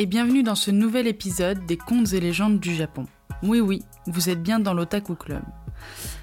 Et bienvenue dans ce nouvel épisode des contes et légendes du Japon. Oui oui, vous êtes bien dans l'Otaku Club.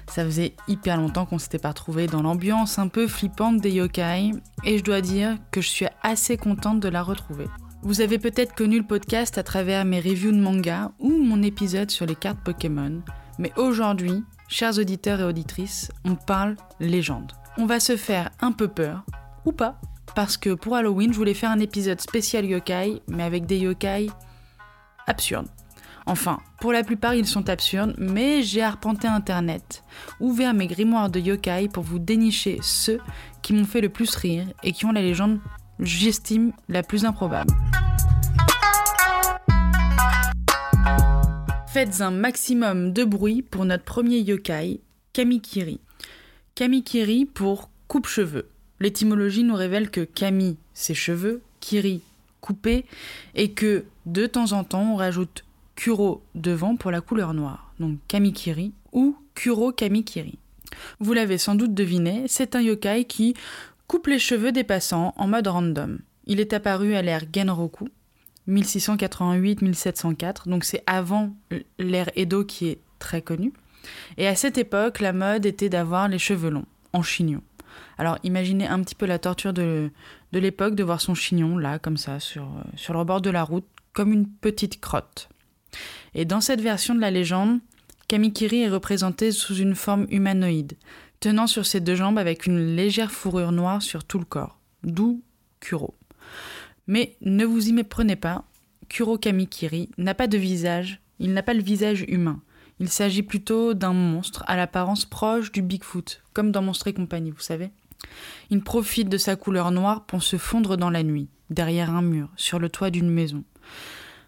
Ça faisait hyper longtemps qu'on s'était pas retrouvé dans l'ambiance un peu flippante des yokai et je dois dire que je suis assez contente de la retrouver. Vous avez peut-être connu le podcast à travers mes reviews de manga ou mon épisode sur les cartes Pokémon, mais aujourd'hui, chers auditeurs et auditrices, on parle légende. On va se faire un peu peur, ou pas, parce que pour Halloween, je voulais faire un épisode spécial yokai, mais avec des yokai absurdes. Enfin, pour la plupart, ils sont absurdes, mais j'ai arpenté Internet, ouvert mes grimoires de yokai pour vous dénicher ceux qui m'ont fait le plus rire et qui ont la légende, j'estime, la plus improbable. Faites un maximum de bruit pour notre premier yokai, Kamikiri. Kamikiri pour coupe-cheveux. L'étymologie nous révèle que Kami, c'est cheveux, Kiri, coupé, et que de temps en temps on rajoute Kuro devant pour la couleur noire, donc Kamikiri ou Kuro Kamikiri. Vous l'avez sans doute deviné, c'est un yokai qui coupe les cheveux des passants en mode random. Il est apparu à l'ère Genroku, 1688-1704, donc c'est avant l'ère Edo qui est très connue. Et à cette époque, la mode était d'avoir les cheveux longs, en chignon. Alors imaginez un petit peu la torture de, l'époque de voir son chignon là, comme ça, sur, sur le bord de la route, comme une petite crotte. Et dans cette version de la légende, Kamikiri est représenté sous une forme humanoïde, tenant sur ses deux jambes avec une légère fourrure noire sur tout le corps, d'où Kuro. Mais ne vous y méprenez pas, Kuro Kamikiri n'a pas de visage, il n'a pas le visage humain. Il s'agit plutôt d'un monstre à l'apparence proche du Bigfoot, comme dans Monstre et compagnie, vous savez. Il profite de sa couleur noire pour se fondre dans la nuit, derrière un mur, sur le toit d'une maison.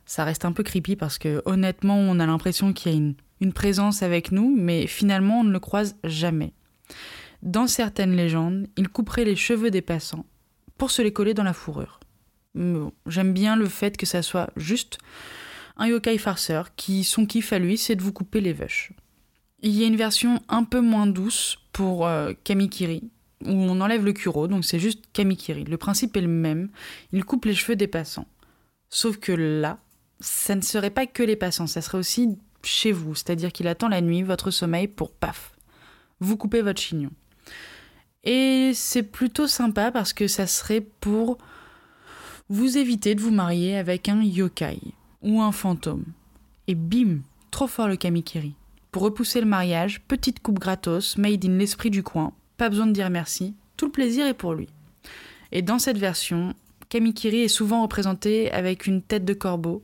Ça reste un peu creepy parce que honnêtement, on a l'impression qu'il y a une, une présence avec nous, mais finalement, on ne le croise jamais. Dans certaines légendes, il couperait les cheveux des passants pour se les coller dans la fourrure. J'aime bien le fait que ça soit juste un yokai farceur qui, son kiff à lui, c'est de vous couper les vaches. Il y a une version un peu moins douce pour euh, Kamikiri, où on enlève le kuro, donc c'est juste Kamikiri. Le principe est le même, il coupe les cheveux des passants. Sauf que là, ça ne serait pas que les passants, ça serait aussi chez vous, c'est-à-dire qu'il attend la nuit, votre sommeil, pour paf, vous couper votre chignon. Et c'est plutôt sympa parce que ça serait pour vous éviter de vous marier avec un yokai ou un fantôme. Et bim, trop fort le Kamikiri. Pour repousser le mariage, petite coupe gratos, made in l'esprit du coin, pas besoin de dire merci, tout le plaisir est pour lui. Et dans cette version, Kamikiri est souvent représenté avec une tête de corbeau,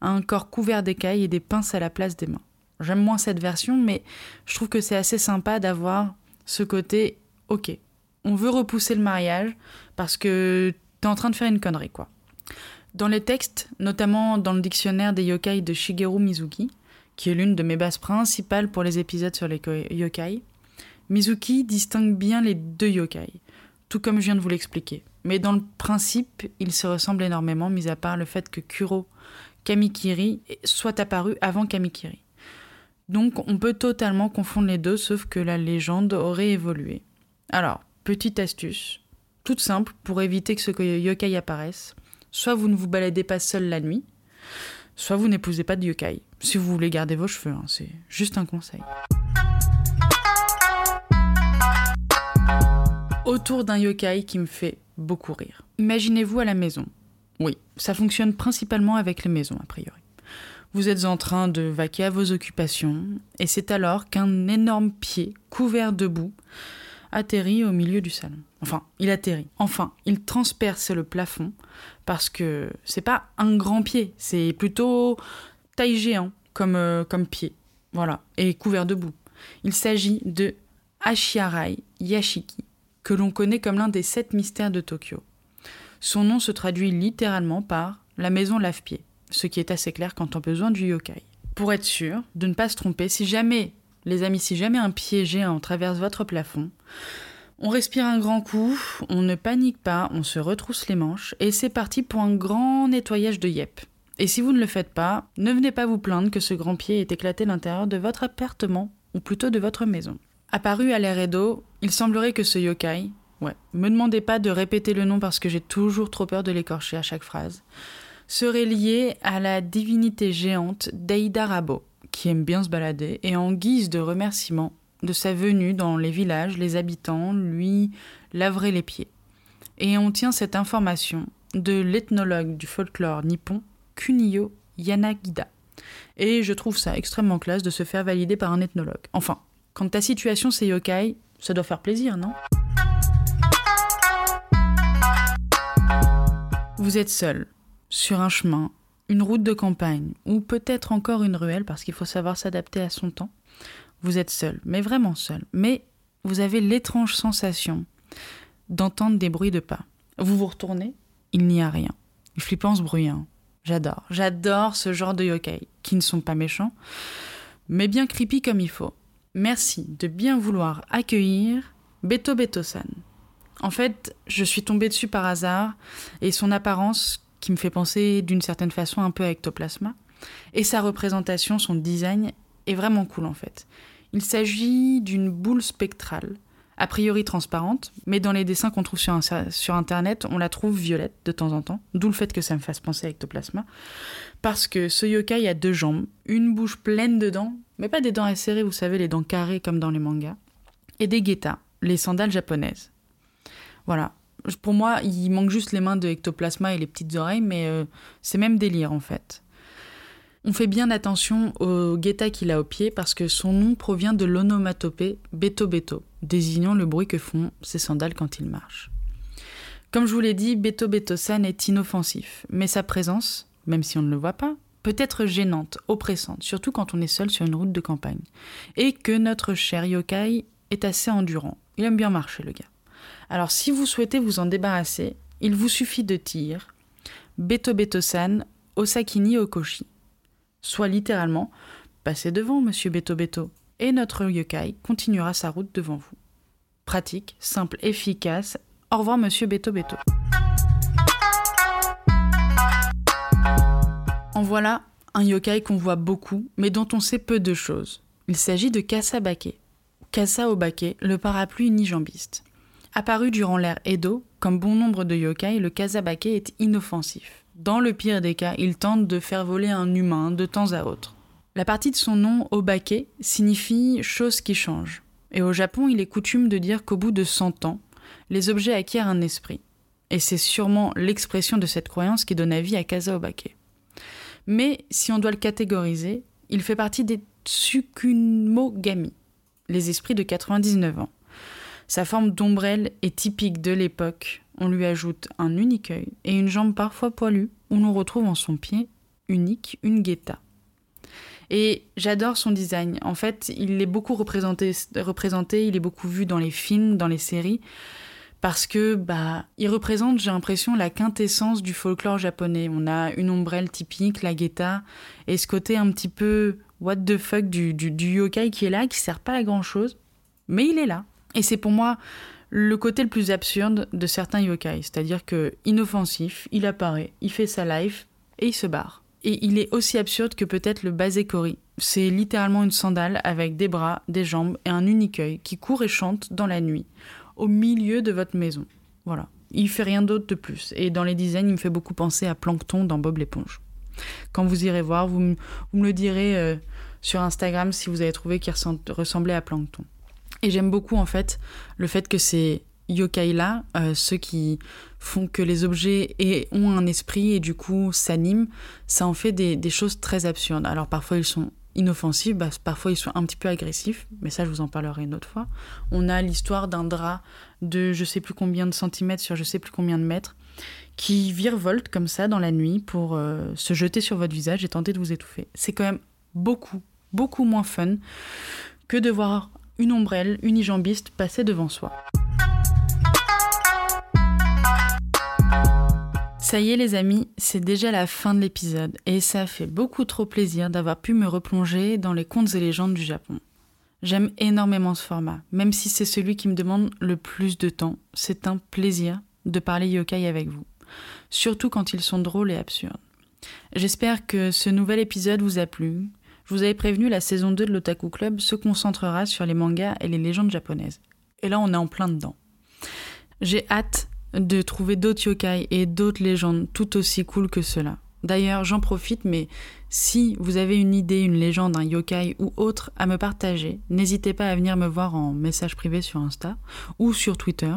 un corps couvert d'écailles et des pinces à la place des mains. J'aime moins cette version, mais je trouve que c'est assez sympa d'avoir ce côté ok. On veut repousser le mariage parce que t'es en train de faire une connerie, quoi. Dans les textes, notamment dans le dictionnaire des yokai de Shigeru Mizuki, qui est l'une de mes bases principales pour les épisodes sur les yokai, Mizuki distingue bien les deux yokai, tout comme je viens de vous l'expliquer. Mais dans le principe, ils se ressemblent énormément, mis à part le fait que Kuro Kamikiri soit apparu avant Kamikiri. Donc on peut totalement confondre les deux, sauf que la légende aurait évolué. Alors, petite astuce, toute simple pour éviter que ce yokai apparaisse soit vous ne vous baladez pas seul la nuit, soit vous n'épousez pas de yokai. Si vous voulez garder vos cheveux, hein, c'est juste un conseil. Autour d'un yokai qui me fait beaucoup rire. Imaginez-vous à la maison. Oui, ça fonctionne principalement avec les maisons, a priori. Vous êtes en train de vaquer à vos occupations, et c'est alors qu'un énorme pied, couvert de boue, atterrit au milieu du salon. Enfin, il atterrit. Enfin, il transperce le plafond parce que c'est pas un grand pied, c'est plutôt taille géant comme, euh, comme pied. Voilà, et couvert de boue. Il s'agit de Ashiarai Yashiki, que l'on connaît comme l'un des sept mystères de Tokyo. Son nom se traduit littéralement par la maison lave-pied, ce qui est assez clair quand on a besoin du yokai. Pour être sûr de ne pas se tromper, si jamais les amis, si jamais un pied géant traverse votre plafond, on respire un grand coup, on ne panique pas, on se retrousse les manches et c'est parti pour un grand nettoyage de yep. Et si vous ne le faites pas, ne venez pas vous plaindre que ce grand pied ait éclaté l'intérieur de votre appartement, ou plutôt de votre maison. Apparu à l'air Edo, il semblerait que ce yokai, ouais, me demandez pas de répéter le nom parce que j'ai toujours trop peur de l'écorcher à chaque phrase, serait lié à la divinité géante Deida Rabo, qui aime bien se balader, et en guise de remerciement de sa venue dans les villages, les habitants lui laveraient les pieds. Et on tient cette information de l'ethnologue du folklore nippon, Kuniyo Yanagida. Et je trouve ça extrêmement classe de se faire valider par un ethnologue. Enfin, quand ta situation c'est yokai, ça doit faire plaisir, non? Vous êtes seul, sur un chemin, une route de campagne, ou peut-être encore une ruelle, parce qu'il faut savoir s'adapter à son temps? Vous êtes seul, mais vraiment seul. Mais vous avez l'étrange sensation d'entendre des bruits de pas. Vous vous retournez, il n'y a rien. Les flippants se bruyant. J'adore. J'adore ce genre de yokai, qui ne sont pas méchants, mais bien creepy comme il faut. Merci de bien vouloir accueillir Beto Beto-san. En fait, je suis tombée dessus par hasard, et son apparence, qui me fait penser d'une certaine façon un peu à Ectoplasma, et sa représentation, son design, est vraiment cool en fait. Il s'agit d'une boule spectrale, a priori transparente, mais dans les dessins qu'on trouve sur, Internet, on la trouve violette de temps en temps, d'où le fait que ça me fasse penser à Ectoplasma, parce que ce yokai a deux jambes, une bouche pleine de dents, mais pas des dents acérées, vous savez, les dents carrées comme dans les mangas, et des guettas, les sandales japonaises. Voilà. Pour moi, il manque juste les mains de Ectoplasma et les petites oreilles, mais euh, c'est même délire en fait. On fait bien attention au guetta qu'il a au pied parce que son nom provient de l'onomatopée Beto Beto, désignant le bruit que font ses sandales quand il marche. Comme je vous l'ai dit, Beto Beto-san est inoffensif, mais sa présence, même si on ne le voit pas, peut être gênante, oppressante, surtout quand on est seul sur une route de campagne. Et que notre cher yokai est assez endurant. Il aime bien marcher, le gars. Alors si vous souhaitez vous en débarrasser, il vous suffit de tirer Beto Beto-san Osakini Okoshi soit littéralement Passez devant, monsieur Beto Beto, et notre yokai continuera sa route devant vous. Pratique, simple, efficace. Au revoir, monsieur Beto Beto. En voilà un yokai qu'on voit beaucoup, mais dont on sait peu de choses. Il s'agit de Kasabake. Kasa Obake, le parapluie unijambiste. Apparu durant l'ère Edo, comme bon nombre de yokai, le Kasabake est inoffensif. Dans le pire des cas, il tente de faire voler un humain de temps à autre. La partie de son nom, Obake, signifie chose qui change. Et au Japon, il est coutume de dire qu'au bout de 100 ans, les objets acquièrent un esprit. Et c'est sûrement l'expression de cette croyance qui donne vie à Kasa Obake. Mais si on doit le catégoriser, il fait partie des Tsukumogami, les esprits de 99 ans. Sa forme d'ombrelle est typique de l'époque on lui ajoute un unique œil et une jambe parfois poilue, où l'on retrouve en son pied unique une guetta. Et j'adore son design. En fait, il est beaucoup représenté, il est beaucoup vu dans les films, dans les séries, parce que bah, il représente, j'ai l'impression, la quintessence du folklore japonais. On a une ombrelle typique, la guetta, et ce côté un petit peu what the fuck du yokai qui est là, qui sert pas à grand chose, mais il est là. Et c'est pour moi le côté le plus absurde de certains yokai, c'est-à-dire que inoffensif, il apparaît, il fait sa life et il se barre. Et il est aussi absurde que peut-être le basekori. C'est littéralement une sandale avec des bras, des jambes et un unique œil qui court et chante dans la nuit, au milieu de votre maison. Voilà. Il fait rien d'autre de plus. Et dans les designs, il me fait beaucoup penser à Plankton dans Bob l'éponge. Quand vous irez voir, vous, me le direz euh, sur Instagram si vous avez trouvé qu'il ressemblait à Plankton. Et j'aime beaucoup en fait le fait que ces yokai-là, euh, ceux qui font que les objets ont un esprit et du coup s'animent, ça en fait des, choses très absurdes. Alors parfois ils sont inoffensifs, bah, parfois ils sont un petit peu agressifs, mais ça je vous en parlerai une autre fois. On a l'histoire d'un drap de je sais plus combien de centimètres sur je sais plus combien de mètres qui virevolte comme ça dans la nuit pour euh, se jeter sur votre visage et tenter de vous étouffer. C'est quand même beaucoup, beaucoup moins fun que de voir une ombrelle unijambiste passait devant soi. Ça y est les amis, c'est déjà la fin de l'épisode et ça fait beaucoup trop plaisir d'avoir pu me replonger dans les contes et légendes du Japon. J'aime énormément ce format, même si c'est celui qui me demande le plus de temps. C'est un plaisir de parler yokai avec vous, surtout quand ils sont drôles et absurdes. J'espère que ce nouvel épisode vous a plu, je vous avais prévenu, la saison 2 de l'Otaku Club se concentrera sur les mangas et les légendes japonaises. Et là, on est en plein dedans. J'ai hâte de trouver d'autres yokai et d'autres légendes tout aussi cool que cela. D'ailleurs, j'en profite, mais si vous avez une idée, une légende, un yokai ou autre à me partager, n'hésitez pas à venir me voir en message privé sur Insta ou sur Twitter,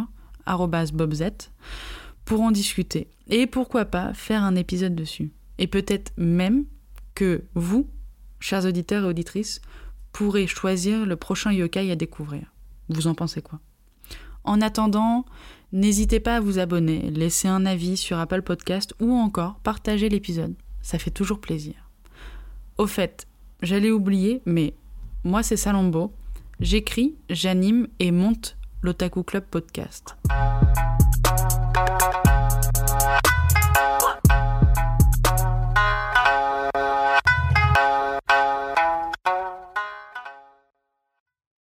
bobzette, pour en discuter. Et pourquoi pas faire un épisode dessus. Et peut-être même que vous, chers auditeurs et auditrices, pourrez choisir le prochain yokai à découvrir. Vous en pensez quoi? En attendant, n'hésitez pas à vous abonner, laisser un avis sur Apple Podcast ou encore partager l'épisode. Ça fait toujours plaisir. Au fait, j'allais oublier, mais moi c'est Salombo. J'écris, j'anime et monte l'Otaku Club Podcast.